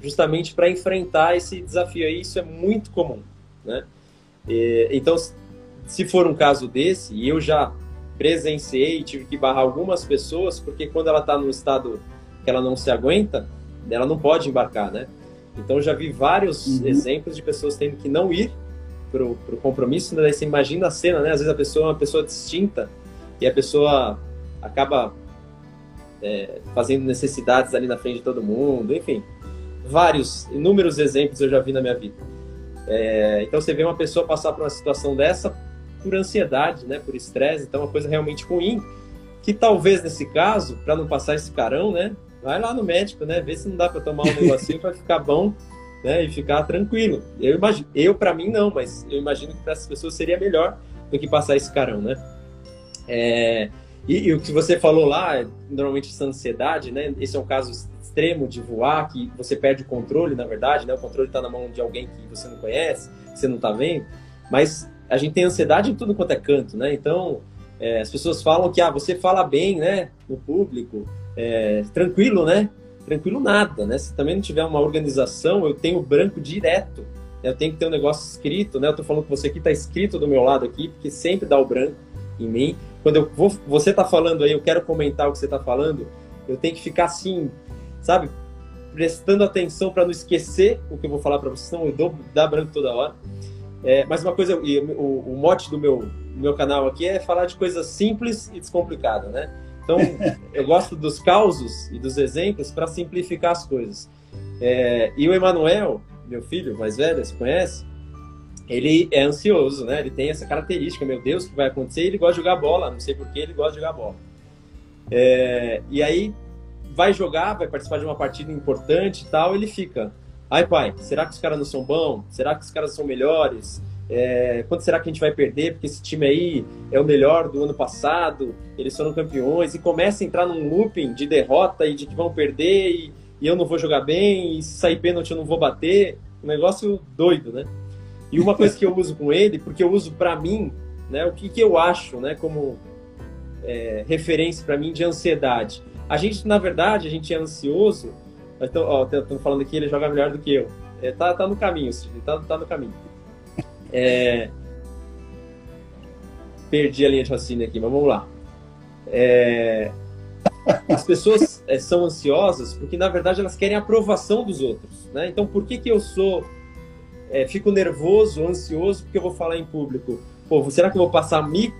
justamente para enfrentar esse desafio aí, isso é muito comum, né? E, então, se for um caso desse, e eu já presenciei, tive que barrar algumas pessoas, porque quando ela está num estado que ela não se aguenta, ela não pode embarcar, né? Então já vi vários uhum. exemplos de pessoas tendo que não ir para o compromisso, né? daí você imagina a cena, né? Às vezes a pessoa é uma pessoa distinta e a pessoa acaba é, fazendo necessidades ali na frente de todo mundo, enfim, vários, inúmeros exemplos eu já vi na minha vida. É, então você vê uma pessoa passar por uma situação dessa por ansiedade, né, por estresse, então é uma coisa realmente ruim, que talvez nesse caso, para não passar esse carão, né, vai lá no médico, né, vê se não dá para tomar um negocinho para ficar bom, né, e ficar tranquilo. Eu imagino, eu para mim não, mas eu imagino que para essas pessoas seria melhor do que passar esse carão, né? É, e, e, o que você falou lá, normalmente essa ansiedade, né? Esse é um caso extremo de voar, que você perde o controle, na verdade, né? O controle está na mão de alguém que você não conhece, que você não está vendo. Mas a gente tem ansiedade em tudo quanto é canto, né? Então, é, as pessoas falam que, ah, você fala bem, né? No público, é, tranquilo, né? Tranquilo nada, né? Se também não tiver uma organização, eu tenho branco direto. Eu tenho que ter um negócio escrito, né? Eu tô falando com você aqui, tá escrito do meu lado aqui, porque sempre dá o branco em mim. Quando eu vou, você tá falando aí, eu quero comentar o que você tá falando, eu tenho que ficar assim, sabe? Prestando atenção para não esquecer o que eu vou falar para você, senão eu dou, dá branco toda hora. É, mas uma coisa, o, o mote do meu, meu canal aqui é falar de coisas simples e descomplicadas, né? Então, eu gosto dos causos e dos exemplos para simplificar as coisas. É, e o Emanuel, meu filho mais velho, você conhece? Ele é ansioso, né? Ele tem essa característica, meu Deus, o que vai acontecer? Ele gosta de jogar bola, não sei por que ele gosta de jogar bola. É, e aí, vai jogar, vai participar de uma partida importante e tal, ele fica Ai, pai, será que os caras não são bons? Será que os caras são melhores? É, quanto será que a gente vai perder? Porque esse time aí é o melhor do ano passado, eles foram campeões, e começa a entrar num looping de derrota e de que vão perder, e, e eu não vou jogar bem, e se sair pênalti eu não vou bater. Um negócio doido, né? E uma coisa que eu uso com ele, porque eu uso para mim, né, o que, que eu acho, né, como é, referência para mim de ansiedade. A gente, na verdade, a gente é ansioso então, ó, estão falando aqui, ele joga melhor do que eu. É, tá, tá no caminho, Sidney, tá, tá no caminho. É... Perdi a linha de raciocínio aqui, mas vamos lá. É... As pessoas é, são ansiosas porque, na verdade, elas querem a aprovação dos outros. Né? Então, por que, que eu sou. É, fico nervoso, ansioso, porque eu vou falar em público? Pô, será que eu vou passar mico?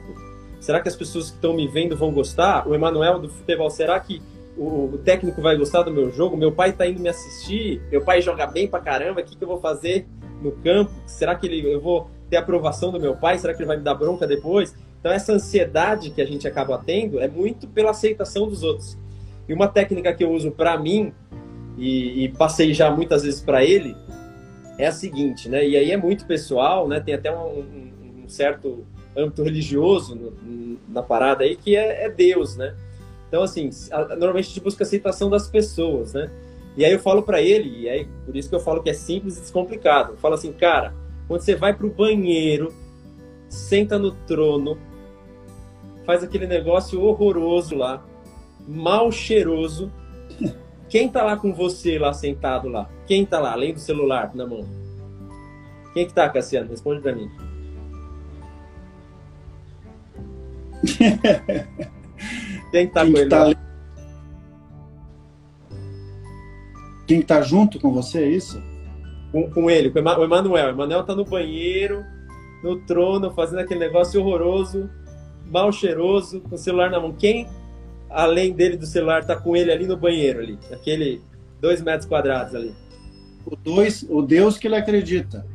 Será que as pessoas que estão me vendo vão gostar? O Emanuel do futebol, será que o, técnico vai gostar do meu jogo, meu pai tá indo me assistir, meu pai joga bem pra caramba, o que, que eu vou fazer no campo? Será que ele, eu vou ter aprovação do meu pai? Será que ele vai me dar bronca depois? Então, essa ansiedade que a gente acaba tendo é muito pela aceitação dos outros. E uma técnica que eu uso para mim, e, e, passei já muitas vezes para ele, é a seguinte, né? E aí é muito pessoal, né? Tem até um, um, um certo âmbito religioso na parada aí, que é, é Deus, né? Então, assim, a, normalmente a gente busca aceitação das pessoas, né? E aí eu falo para ele, e aí por isso que eu falo que é simples e descomplicado. Eu falo assim, cara, quando você vai pro banheiro, senta no trono, faz aquele negócio horroroso lá, mal cheiroso. Quem tá lá com você lá sentado lá? Quem tá lá, além do celular na mão? Quem que tá, Cassiano? Responde para mim. Quem tá Quem com ele? Tá... Quem tá junto com você, é isso? Com, com ele, com o Emanuel. O Emanuel tá no banheiro, no trono, fazendo aquele negócio horroroso, mal cheiroso, com o celular na mão. Quem, além dele do celular, tá com ele ali no banheiro, ali, aquele dois metros quadrados ali? O, dois, o Deus que ele acredita.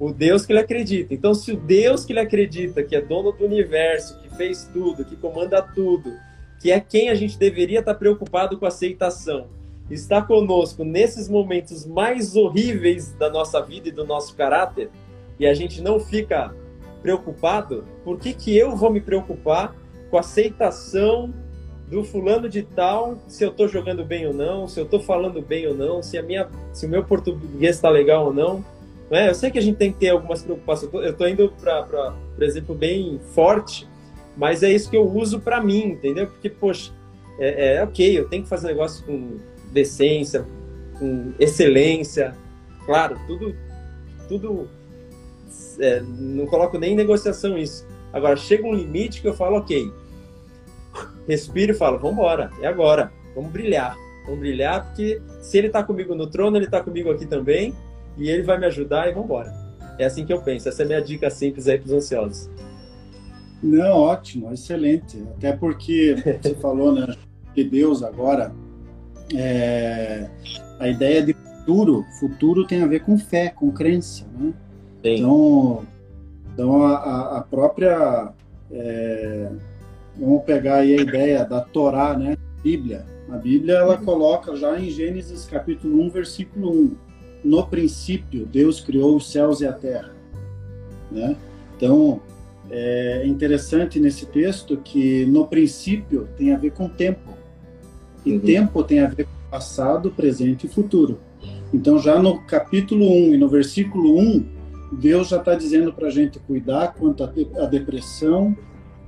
o Deus que ele acredita. Então, se o Deus que ele acredita, que é dono do universo, que fez tudo, que comanda tudo, que é quem a gente deveria estar preocupado com a aceitação, está conosco nesses momentos mais horríveis da nossa vida e do nosso caráter, e a gente não fica preocupado, por que, que eu vou me preocupar com a aceitação do fulano de tal, se eu estou jogando bem ou não, se eu estou falando bem ou não, se a minha, se o meu português está legal ou não. não é? Eu sei que a gente tem que ter algumas preocupações. Eu estou indo para, por exemplo, bem forte, mas é isso que eu uso para mim, entendeu? Porque, poxa, é, é, ok, eu tenho que fazer negócio com decência, com excelência, claro, tudo, tudo, é, não coloco nem em negociação isso. Agora, chega um limite que eu falo, ok, respiro e falo, vamos embora, é agora, vamos brilhar. Vamos brilhar, porque se ele está comigo no trono, ele está comigo aqui também, e ele vai me ajudar e vamos embora. É assim que eu penso. Essa é a minha dica simples aí para os ansiosos. Não, ótimo, excelente. Até porque você falou, né, que Deus agora, é, a ideia de futuro, futuro tem a ver com fé, com crença, né? Sim. Então, então a, a própria é, Vamos pegar aí a ideia da Torá, né? Bíblia. A Bíblia ela uhum. coloca já em Gênesis capítulo 1, versículo 1. No princípio, Deus criou os céus e a terra. Né? Então, é interessante nesse texto que no princípio tem a ver com tempo. E uhum. tempo tem a ver com passado, presente e futuro. Então, já no capítulo 1 e no versículo 1, Deus já está dizendo para a gente cuidar quanto à depressão,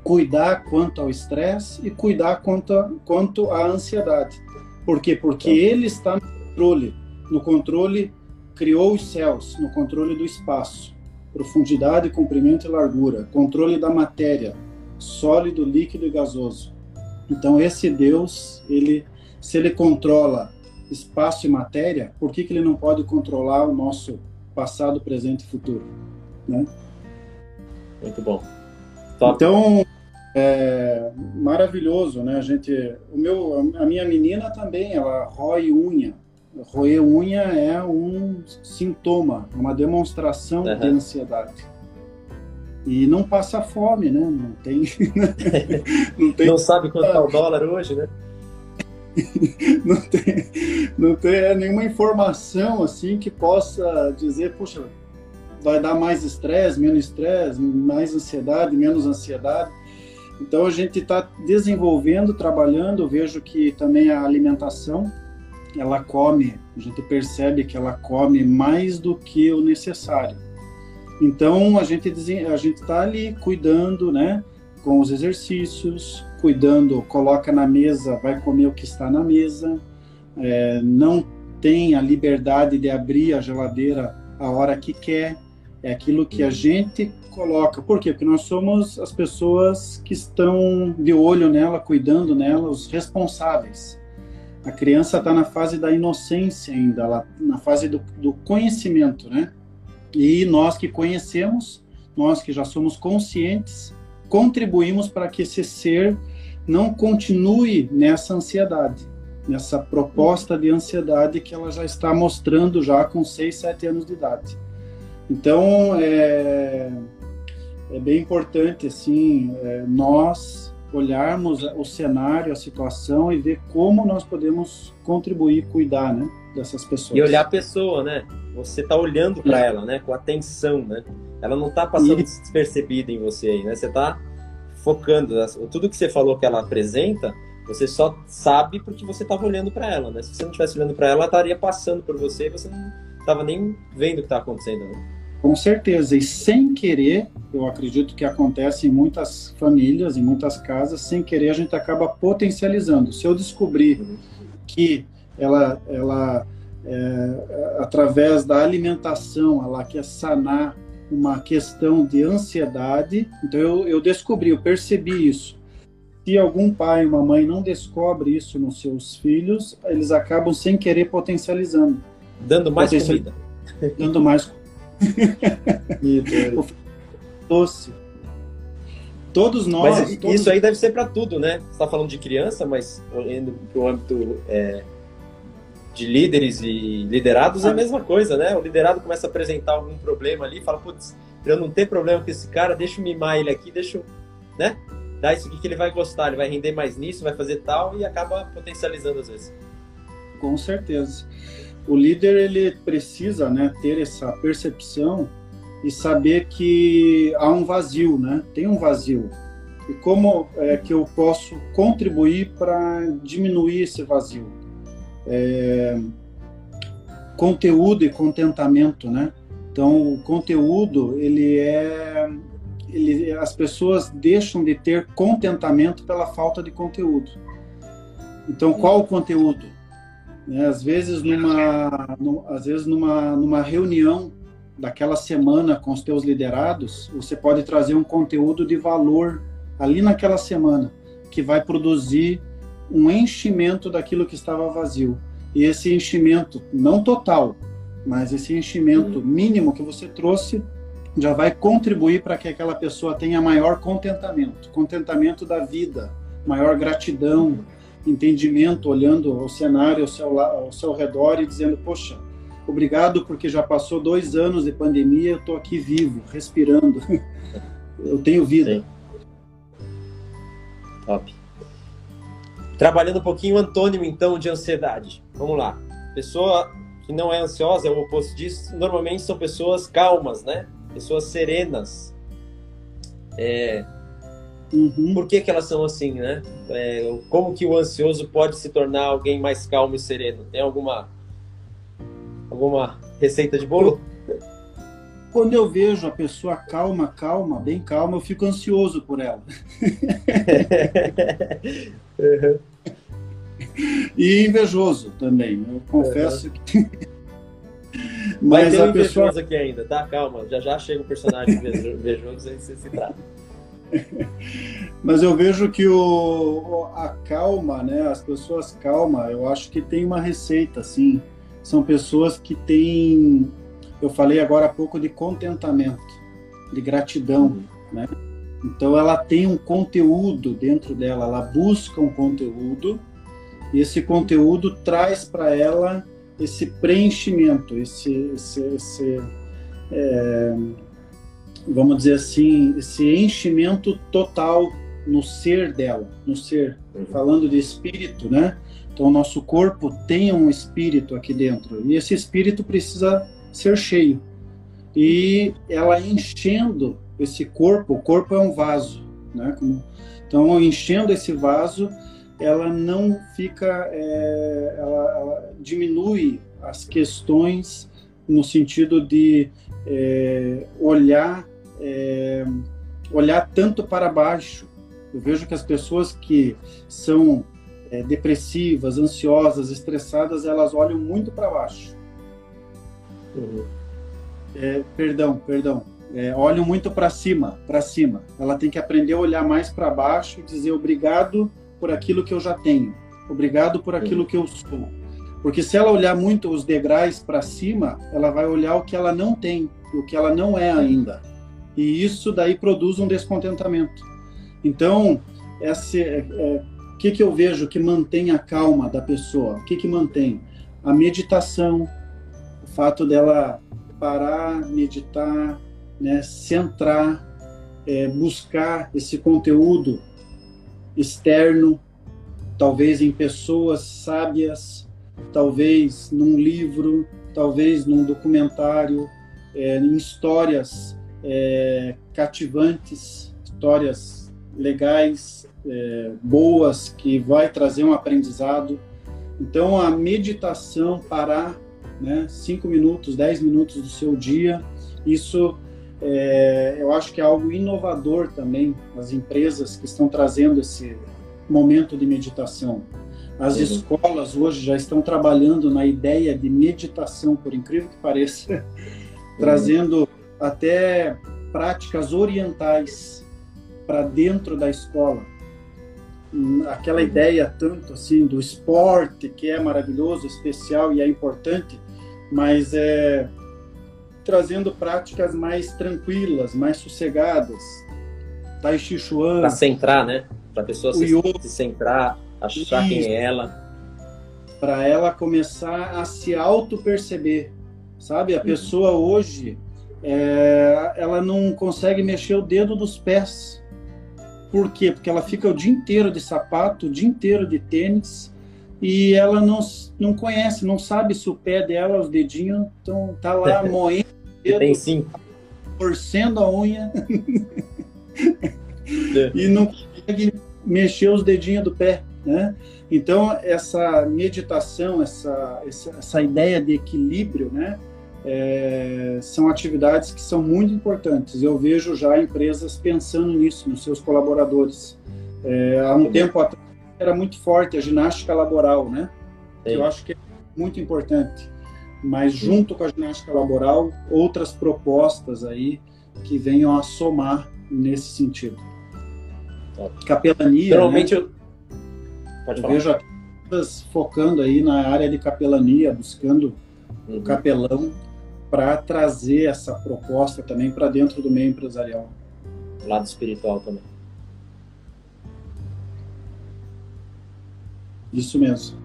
cuidar quanto ao estresse e cuidar quanto, a, quanto à ansiedade. Por quê? Porque tá. ele está no controle. No controle, criou os céus, no controle do espaço, profundidade, comprimento e largura, controle da matéria, sólido, líquido e gasoso. Então, esse Deus, ele, se ele controla espaço e matéria, por que, que ele não pode controlar o nosso passado, presente e futuro? Né? Muito bom. Top. Então, é maravilhoso, né? A gente, o meu, a minha menina também, ela rói unha. Roer unha é um sintoma, uma demonstração uhum. de ansiedade. E não passa fome, né? Não tem. não, tem... não sabe quanto é o dólar hoje, né? não tem, não tem nenhuma informação assim que possa dizer, puxa, vai dar mais estresse, menos estresse, mais ansiedade, menos ansiedade. Então a gente está desenvolvendo, trabalhando. vejo que também a alimentação, ela come, a gente percebe que ela come mais do que o necessário. Então a gente a gente está ali cuidando, né, com os exercícios, cuidando, coloca na mesa, vai comer o que está na mesa, é, não tem a liberdade de abrir a geladeira a hora que quer. É aquilo que a gente coloca. Por quê? Porque nós somos as pessoas que estão de olho nela, cuidando nela, os responsáveis. A criança está na fase da inocência ainda, ela, na fase do, do conhecimento, né? E nós que conhecemos, nós que já somos conscientes, contribuímos para que esse ser não continue nessa ansiedade, nessa proposta de ansiedade que ela já está mostrando já com 6, 7 anos de idade. Então, é, é bem importante assim é, nós olharmos o cenário, a situação e ver como nós podemos contribuir, cuidar, né, dessas pessoas. E olhar a pessoa, né? Você está olhando para ela, né, com atenção, né? Ela não está passando e... despercebida em você aí, né? Você está focando. Tudo que você falou que ela apresenta, você só sabe porque você estava olhando para ela, né? Se você não estivesse olhando para ela, ela estaria passando por você e você não estava nem vendo o que está acontecendo, né? Com certeza, e sem querer, eu acredito que acontece em muitas famílias, em muitas casas, sem querer a gente acaba potencializando. Se eu descobrir que ela, ela é, através da alimentação, ela quer sanar uma questão de ansiedade, então eu, eu descobri, eu percebi isso. Se algum pai, uma mãe não descobre isso nos seus filhos, eles acabam sem querer potencializando. Dando mais comida. Dando mais doce. Todos nós. Mas todos... isso aí deve ser para tudo, né? Você está falando de criança, mas indo para o âmbito é, de líderes e liderados ah. é a ah. mesma coisa, né? O liderado começa a apresentar algum problema ali, fala, putz, eu não ter problema com esse cara, deixa eu mimar ele aqui, deixa eu, né? Dar isso aqui que ele vai gostar, ele vai render mais nisso, vai fazer tal e acaba potencializando às vezes. Com certeza o líder ele precisa né, ter essa percepção e saber que há um vazio, né? Tem um vazio. E como é que eu posso contribuir para diminuir esse vazio? É, conteúdo e contentamento, né? Então, o conteúdo, ele é... Ele, as pessoas deixam de ter contentamento pela falta de conteúdo. Então, qual o conteúdo? Né? Às vezes numa, no, às vezes numa, numa reunião daquela semana com os teus liderados, você pode trazer um conteúdo de valor ali naquela semana que vai produzir um enchimento daquilo que estava vazio. E esse enchimento, não total, mas esse enchimento uhum. mínimo que você trouxe já vai contribuir para que aquela pessoa tenha maior contentamento, contentamento da vida, maior gratidão, entendimento, olhando o cenário ao seu, ao seu redor e dizendo: Poxa, obrigado porque já passou dois anos de pandemia, eu estou aqui vivo, respirando, eu tenho vida. Sim. Top. Trabalhando um pouquinho o antônimo, então, de ansiedade. Vamos lá. Pessoa que não é ansiosa, é o oposto disso, normalmente são pessoas calmas, né? Pessoas serenas. É, Uhum. Por que, que elas são assim, né? É, como que o ansioso pode se tornar alguém mais calmo e sereno? Tem alguma alguma receita de bolo? Quando eu vejo a pessoa calma, calma, bem calma, eu fico ansioso por ela. uhum. E invejoso também. Eu confesso uhum. que Mas Vai ter um pessoa... aqui ainda, tá? Calma, já já chega o personagem invejoso aí você se trata. Mas eu vejo que o, a calma, né? As pessoas calma, eu acho que tem uma receita, assim. São pessoas que têm, eu falei agora há pouco de contentamento, de gratidão, uhum. né? Então ela tem um conteúdo dentro dela, ela busca um conteúdo e esse conteúdo traz para ela esse preenchimento, esse, esse, esse é, vamos dizer assim, esse enchimento total no ser dela, no ser, uhum. falando de espírito, né? Então, o nosso corpo tem um espírito aqui dentro e esse espírito precisa ser cheio. E ela enchendo esse corpo, o corpo é um vaso, né? Então, enchendo esse vaso, ela não fica, é, ela, ela diminui as questões no sentido de é, olhar é, olhar tanto para baixo. Eu vejo que as pessoas que são é, depressivas, ansiosas, estressadas, elas olham muito para baixo. Uhum. É, perdão, perdão. É, olham muito para cima, para cima. Ela tem que aprender a olhar mais para baixo e dizer obrigado por aquilo que eu já tenho, obrigado por aquilo uhum. que eu sou. Porque se ela olhar muito os degraus para cima, ela vai olhar o que ela não tem, o que ela não é ainda e isso daí produz um descontentamento. Então, esse, é, é, o que, que eu vejo que mantém a calma da pessoa? O que, que mantém? A meditação, o fato dela parar, meditar, né, centrar, é, buscar esse conteúdo externo, talvez em pessoas sábias, talvez num livro, talvez num documentário, é, em histórias é, cativantes, histórias legais, é, boas, que vai trazer um aprendizado. Então, a meditação, parar né, cinco minutos, dez minutos do seu dia, isso é, eu acho que é algo inovador também, as empresas que estão trazendo esse momento de meditação. As uhum. escolas hoje já estão trabalhando na ideia de meditação, por incrível que pareça, uhum. trazendo até práticas orientais para dentro da escola. Aquela uhum. ideia tanto assim do esporte que é maravilhoso, especial e é importante, mas é trazendo práticas mais tranquilas, mais sossegadas. Tai Chi Chuan. Para centrar, né? Para a pessoa se, se, centrar, achar quem é ela. Para ela começar a se auto-perceber. Sabe? A uhum. pessoa hoje, é, ela não consegue mexer o dedo dos pés. Por quê? Porque ela fica o dia inteiro de sapato, o dia inteiro de tênis, e ela não, não conhece, não sabe se o pé dela, os dedinhos, estão tá lá moendo dedo, tem torcendo a unha e não consegue mexer os dedinhos do pé, né? Então essa meditação, essa essa, essa ideia de equilíbrio, né? É, são atividades que são muito importantes. Eu vejo já empresas pensando nisso nos seus colaboradores. É, há um tempo atrás era muito forte a ginástica laboral, né? Eu acho que é muito importante mas junto com a ginástica laboral, outras propostas aí que venham a somar nesse sentido. Capelania. Normalmente né? eu. Pode eu vejo focando aí na área de capelania, buscando uhum. o capelão para trazer essa proposta também para dentro do meio empresarial. O lado espiritual também. Isso mesmo.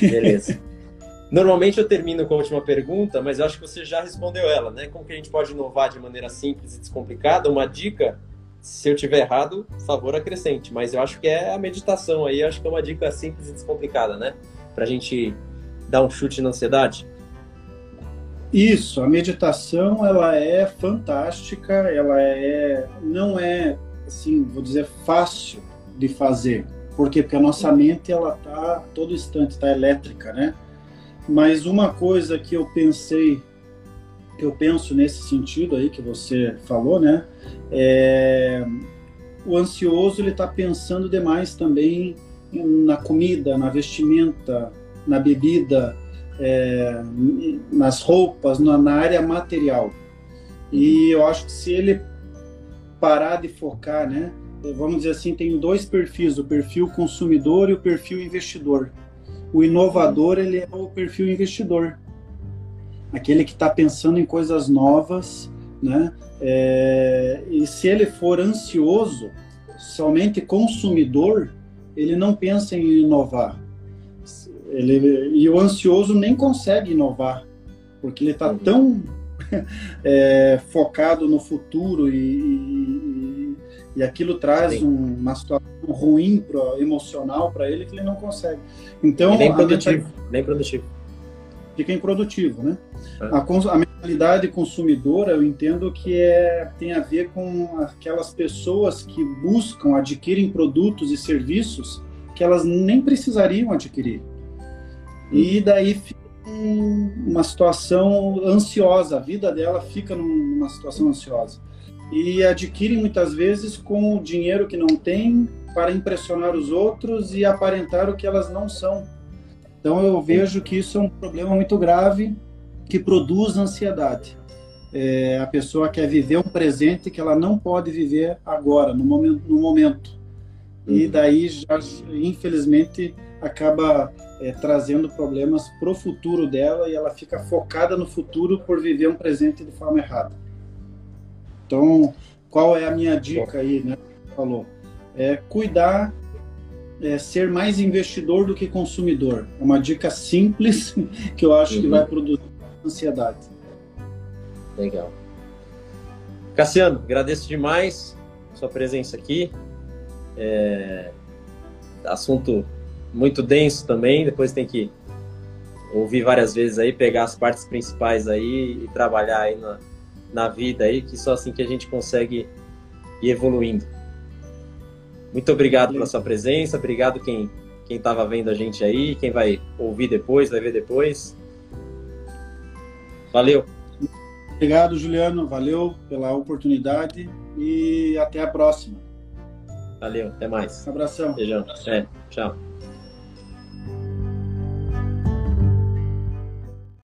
Beleza. Normalmente eu termino com a última pergunta, mas eu acho que você já respondeu ela, né? Como que a gente pode inovar de maneira simples e descomplicada? Uma dica, se eu tiver errado, favor acrescente, mas eu acho que é a meditação aí, acho que é uma dica simples e descomplicada, né? Pra gente dar um chute na ansiedade. Isso, a meditação ela é fantástica, ela é não é assim, vou dizer fácil de fazer. Por quê? Porque a nossa mente ela tá todo instante tá elétrica, né? Mas uma coisa que eu pensei, que eu penso nesse sentido aí que você falou, né? É, o ansioso ele está pensando demais também na comida, na vestimenta, na bebida, é, nas roupas, na, na área material. E eu acho que se ele parar de focar, né? Vamos dizer assim, tem dois perfis, o perfil consumidor e o perfil investidor. O inovador ele é o perfil investidor, aquele que está pensando em coisas novas, né? É, e se ele for ansioso, somente consumidor, ele não pensa em inovar. Ele, e o ansioso nem consegue inovar, porque ele está uhum. tão é, focado no futuro e, e, e aquilo traz um, uma situação ruim pro, emocional para ele que ele não consegue. Então, bem produtivo, bem produtivo. Fica improdutivo, né? É. A, a mentalidade consumidora, eu entendo que é, tem a ver com aquelas pessoas que buscam, adquirem produtos e serviços que elas nem precisariam adquirir. E daí fica uma situação ansiosa, a vida dela fica numa situação ansiosa. E adquirem muitas vezes com o dinheiro que não tem, para impressionar os outros e aparentar o que elas não são. Então eu vejo que isso é um problema muito grave que produz ansiedade. É, a pessoa quer viver um presente que ela não pode viver agora, no momento. No momento. E uhum. daí, já, infelizmente, acaba é, trazendo problemas para o futuro dela e ela fica focada no futuro por viver um presente de forma errada. Então, qual é a minha dica aí, né? Falou é cuidar, é, ser mais investidor do que consumidor. É uma dica simples que eu acho uhum. que vai produzir ansiedade. Legal. Cassiano, agradeço demais sua presença aqui. É... Assunto muito denso também, depois tem que ouvir várias vezes aí, pegar as partes principais aí e trabalhar aí na, na vida aí, que só assim que a gente consegue ir evoluindo. Muito obrigado pela sua presença, obrigado quem quem estava vendo a gente aí, quem vai ouvir depois, vai ver depois. Valeu. Obrigado, Juliano. Valeu pela oportunidade e até a próxima. Valeu, até mais. Um abração. Beijão. É, tchau.